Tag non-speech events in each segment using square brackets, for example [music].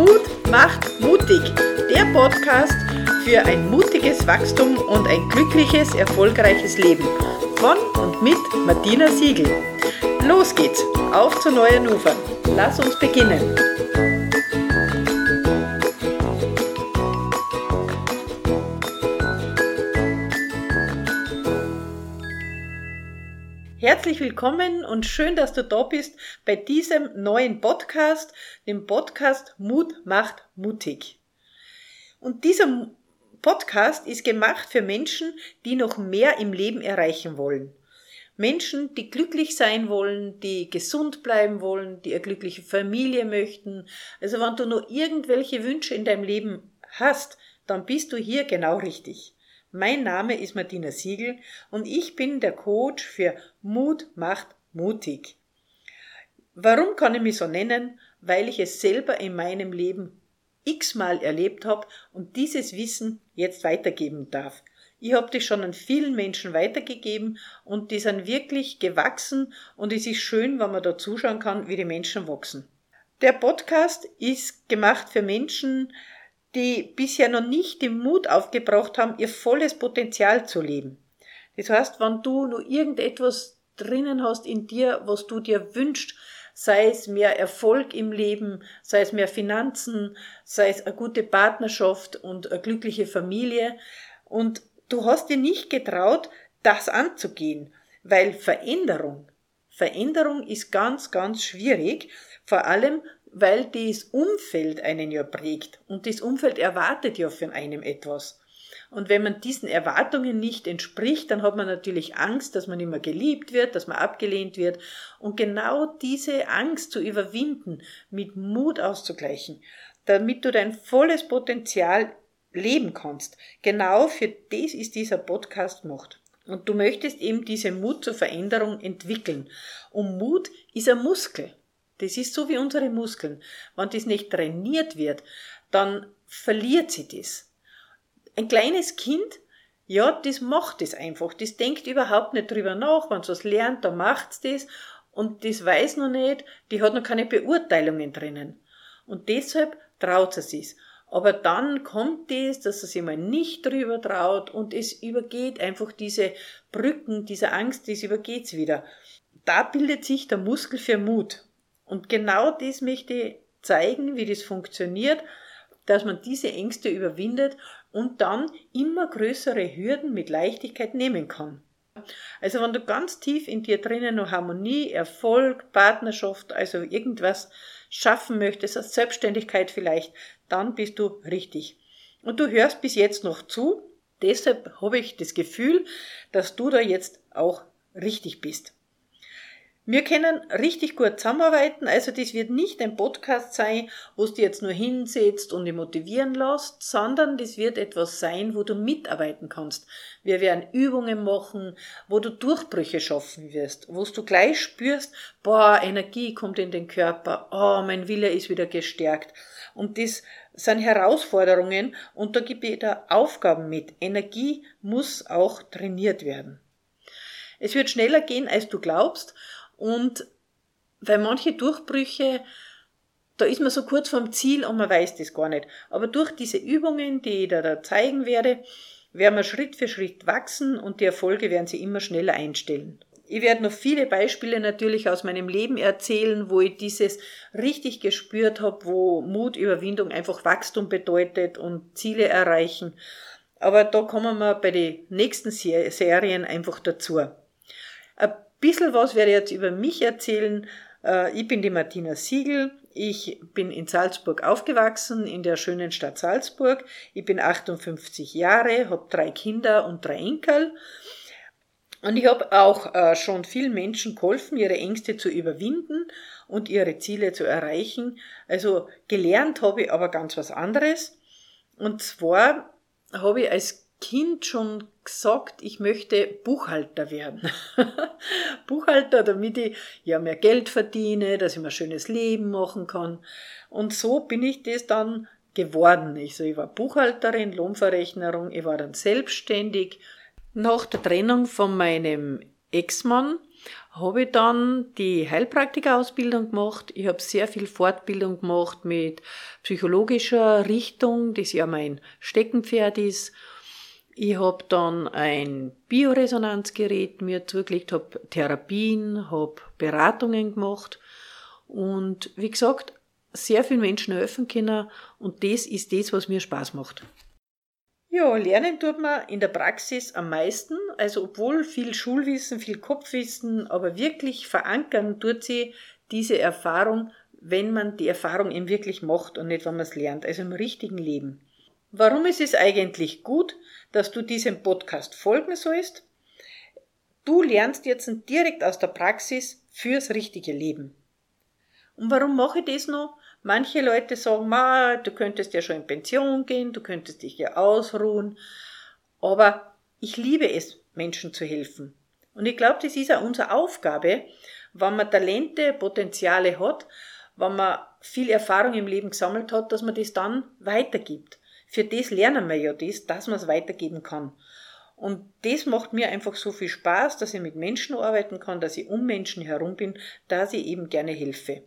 Mut macht mutig. Der Podcast für ein mutiges Wachstum und ein glückliches, erfolgreiches Leben. Von und mit Martina Siegel. Los geht's, auf zu neuen Ufern. Lass uns beginnen. Herzlich willkommen und schön, dass du da bist bei diesem neuen Podcast, dem Podcast Mut macht mutig. Und dieser Podcast ist gemacht für Menschen, die noch mehr im Leben erreichen wollen. Menschen, die glücklich sein wollen, die gesund bleiben wollen, die eine glückliche Familie möchten. Also wenn du noch irgendwelche Wünsche in deinem Leben hast, dann bist du hier genau richtig. Mein Name ist Martina Siegel und ich bin der Coach für Mut macht mutig. Warum kann ich mich so nennen? Weil ich es selber in meinem Leben x-mal erlebt habe und dieses Wissen jetzt weitergeben darf. Ich habe das schon an vielen Menschen weitergegeben und die sind wirklich gewachsen und es ist schön, wenn man da zuschauen kann, wie die Menschen wachsen. Der Podcast ist gemacht für Menschen, die bisher noch nicht den Mut aufgebracht haben, ihr volles Potenzial zu leben. Das heißt, wenn du nur irgendetwas drinnen hast in dir, was du dir wünschst, sei es mehr Erfolg im Leben, sei es mehr Finanzen, sei es eine gute Partnerschaft und eine glückliche Familie, und du hast dir nicht getraut, das anzugehen, weil Veränderung, Veränderung ist ganz, ganz schwierig, vor allem weil das Umfeld einen ja prägt und das Umfeld erwartet ja von einem etwas. Und wenn man diesen Erwartungen nicht entspricht, dann hat man natürlich Angst, dass man mehr geliebt wird, dass man abgelehnt wird. Und genau diese Angst zu überwinden, mit Mut auszugleichen, damit du dein volles Potenzial leben kannst, genau für das ist dieser Podcast gemacht. Und du möchtest eben diese Mut zur Veränderung entwickeln. Und Mut ist ein Muskel. Das ist so wie unsere Muskeln. Wenn das nicht trainiert wird, dann verliert sie das. Ein kleines Kind, ja, das macht das einfach. Das denkt überhaupt nicht drüber nach. Wenn es was lernt, dann macht es das. Und das weiß noch nicht, die hat noch keine Beurteilungen drinnen. Und deshalb traut sie sich. Aber dann kommt das, dass sich mal nicht drüber traut und es übergeht einfach diese Brücken, diese Angst, das übergeht's wieder. Da bildet sich der Muskel für Mut. Und genau das möchte ich zeigen, wie das funktioniert, dass man diese Ängste überwindet und dann immer größere Hürden mit Leichtigkeit nehmen kann. Also wenn du ganz tief in dir drinnen noch Harmonie, Erfolg, Partnerschaft, also irgendwas schaffen möchtest, als Selbstständigkeit vielleicht, dann bist du richtig. Und du hörst bis jetzt noch zu, deshalb habe ich das Gefühl, dass du da jetzt auch richtig bist. Wir können richtig gut zusammenarbeiten, also das wird nicht ein Podcast sein, wo du jetzt nur hinsetzt und dich motivieren lässt, sondern das wird etwas sein, wo du mitarbeiten kannst. Wir werden Übungen machen, wo du Durchbrüche schaffen wirst, wo du gleich spürst, boah, Energie kommt in den Körper, oh, mein Wille ist wieder gestärkt. Und das sind Herausforderungen und da ich da Aufgaben mit. Energie muss auch trainiert werden. Es wird schneller gehen, als du glaubst und weil manche Durchbrüche, da ist man so kurz vorm Ziel und man weiß das gar nicht. Aber durch diese Übungen, die ich da, da zeigen werde, werden wir Schritt für Schritt wachsen und die Erfolge werden sich immer schneller einstellen. Ich werde noch viele Beispiele natürlich aus meinem Leben erzählen, wo ich dieses richtig gespürt habe, wo Mut, Überwindung einfach Wachstum bedeutet und Ziele erreichen. Aber da kommen wir bei den nächsten Serien einfach dazu. Ein bisschen was werde ich jetzt über mich erzählen. Äh, ich bin die Martina Siegel. Ich bin in Salzburg aufgewachsen, in der schönen Stadt Salzburg. Ich bin 58 Jahre, habe drei Kinder und drei Enkel. Und ich habe auch äh, schon vielen Menschen geholfen, ihre Ängste zu überwinden und ihre Ziele zu erreichen. Also gelernt habe ich aber ganz was anderes. Und zwar habe ich als Kind schon gesagt, ich möchte Buchhalter werden. [laughs] Buchhalter, damit ich ja mehr Geld verdiene, dass ich mir ein schönes Leben machen kann. Und so bin ich das dann geworden. Ich, so, ich war Buchhalterin, Lohnverrechnerung, ich war dann selbstständig. Nach der Trennung von meinem Ex-Mann habe ich dann die Heilpraktikerausbildung gemacht. Ich habe sehr viel Fortbildung gemacht mit psychologischer Richtung, das ja mein Steckenpferd ist. Ich habe dann ein Bioresonanzgerät mir zugelegt, habe Therapien, habe Beratungen gemacht und wie gesagt, sehr vielen Menschen helfen können und das ist das, was mir Spaß macht. Ja, lernen tut man in der Praxis am meisten, also obwohl viel Schulwissen, viel Kopfwissen, aber wirklich verankern tut sie diese Erfahrung, wenn man die Erfahrung eben wirklich macht und nicht, wenn man es lernt, also im richtigen Leben. Warum ist es eigentlich gut, dass du diesem Podcast folgen sollst? Du lernst jetzt direkt aus der Praxis fürs richtige Leben. Und warum mache ich das noch? Manche Leute sagen, Ma, du könntest ja schon in Pension gehen, du könntest dich ja ausruhen. Aber ich liebe es, Menschen zu helfen. Und ich glaube, das ist auch unsere Aufgabe, wenn man Talente, Potenziale hat, wenn man viel Erfahrung im Leben gesammelt hat, dass man das dann weitergibt. Für das lernen wir ja das, dass man es weitergeben kann. Und das macht mir einfach so viel Spaß, dass ich mit Menschen arbeiten kann, dass ich um Menschen herum bin, dass ich eben gerne helfe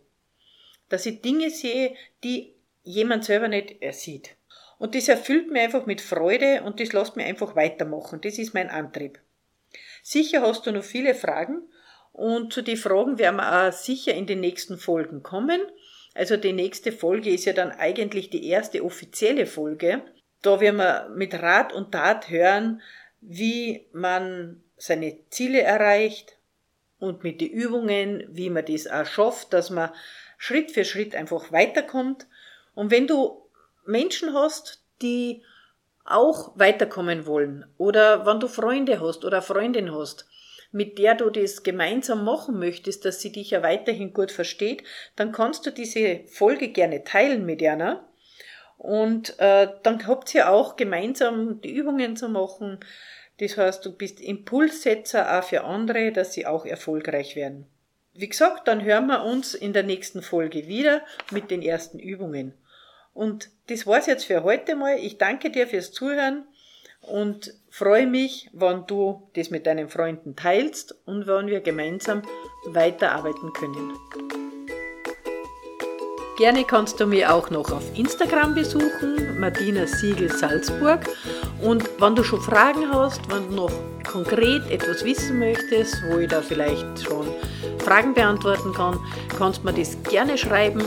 dass ich Dinge sehe, die jemand selber nicht sieht. Und das erfüllt mir einfach mit Freude und das lässt mir einfach weitermachen. Das ist mein Antrieb. Sicher hast du noch viele Fragen und zu den Fragen werden wir auch sicher in den nächsten Folgen kommen. Also die nächste Folge ist ja dann eigentlich die erste offizielle Folge. Da werden wir mit Rat und Tat hören, wie man seine Ziele erreicht und mit den Übungen, wie man das auch schafft, dass man Schritt für Schritt einfach weiterkommt. Und wenn du Menschen hast, die auch weiterkommen wollen, oder wenn du Freunde hast oder Freundin hast, mit der du das gemeinsam machen möchtest, dass sie dich ja weiterhin gut versteht, dann kannst du diese Folge gerne teilen mit einer. Und äh, dann habt ihr auch gemeinsam die Übungen zu machen. Das heißt, du bist Impulssetzer auch für andere, dass sie auch erfolgreich werden. Wie gesagt, dann hören wir uns in der nächsten Folge wieder mit den ersten Übungen. Und das war's jetzt für heute mal. Ich danke dir fürs Zuhören und freue mich, wenn du das mit deinen Freunden teilst und wenn wir gemeinsam weiterarbeiten können. Gerne kannst du mich auch noch auf Instagram besuchen, Martina Siegel Salzburg. Und wenn du schon Fragen hast, wenn du noch konkret etwas wissen möchtest, wo ich da vielleicht schon Fragen beantworten kann, kannst du mir das gerne schreiben.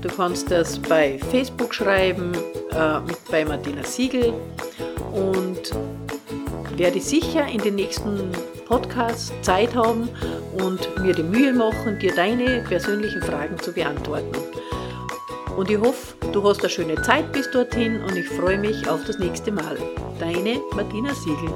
Du kannst das bei Facebook schreiben, äh, bei Martina Siegel und werde sicher in den nächsten Podcasts Zeit haben und mir die Mühe machen, dir deine persönlichen Fragen zu beantworten. Und ich hoffe, du hast eine schöne Zeit bis dorthin und ich freue mich auf das nächste Mal. Deine Martina Siegel.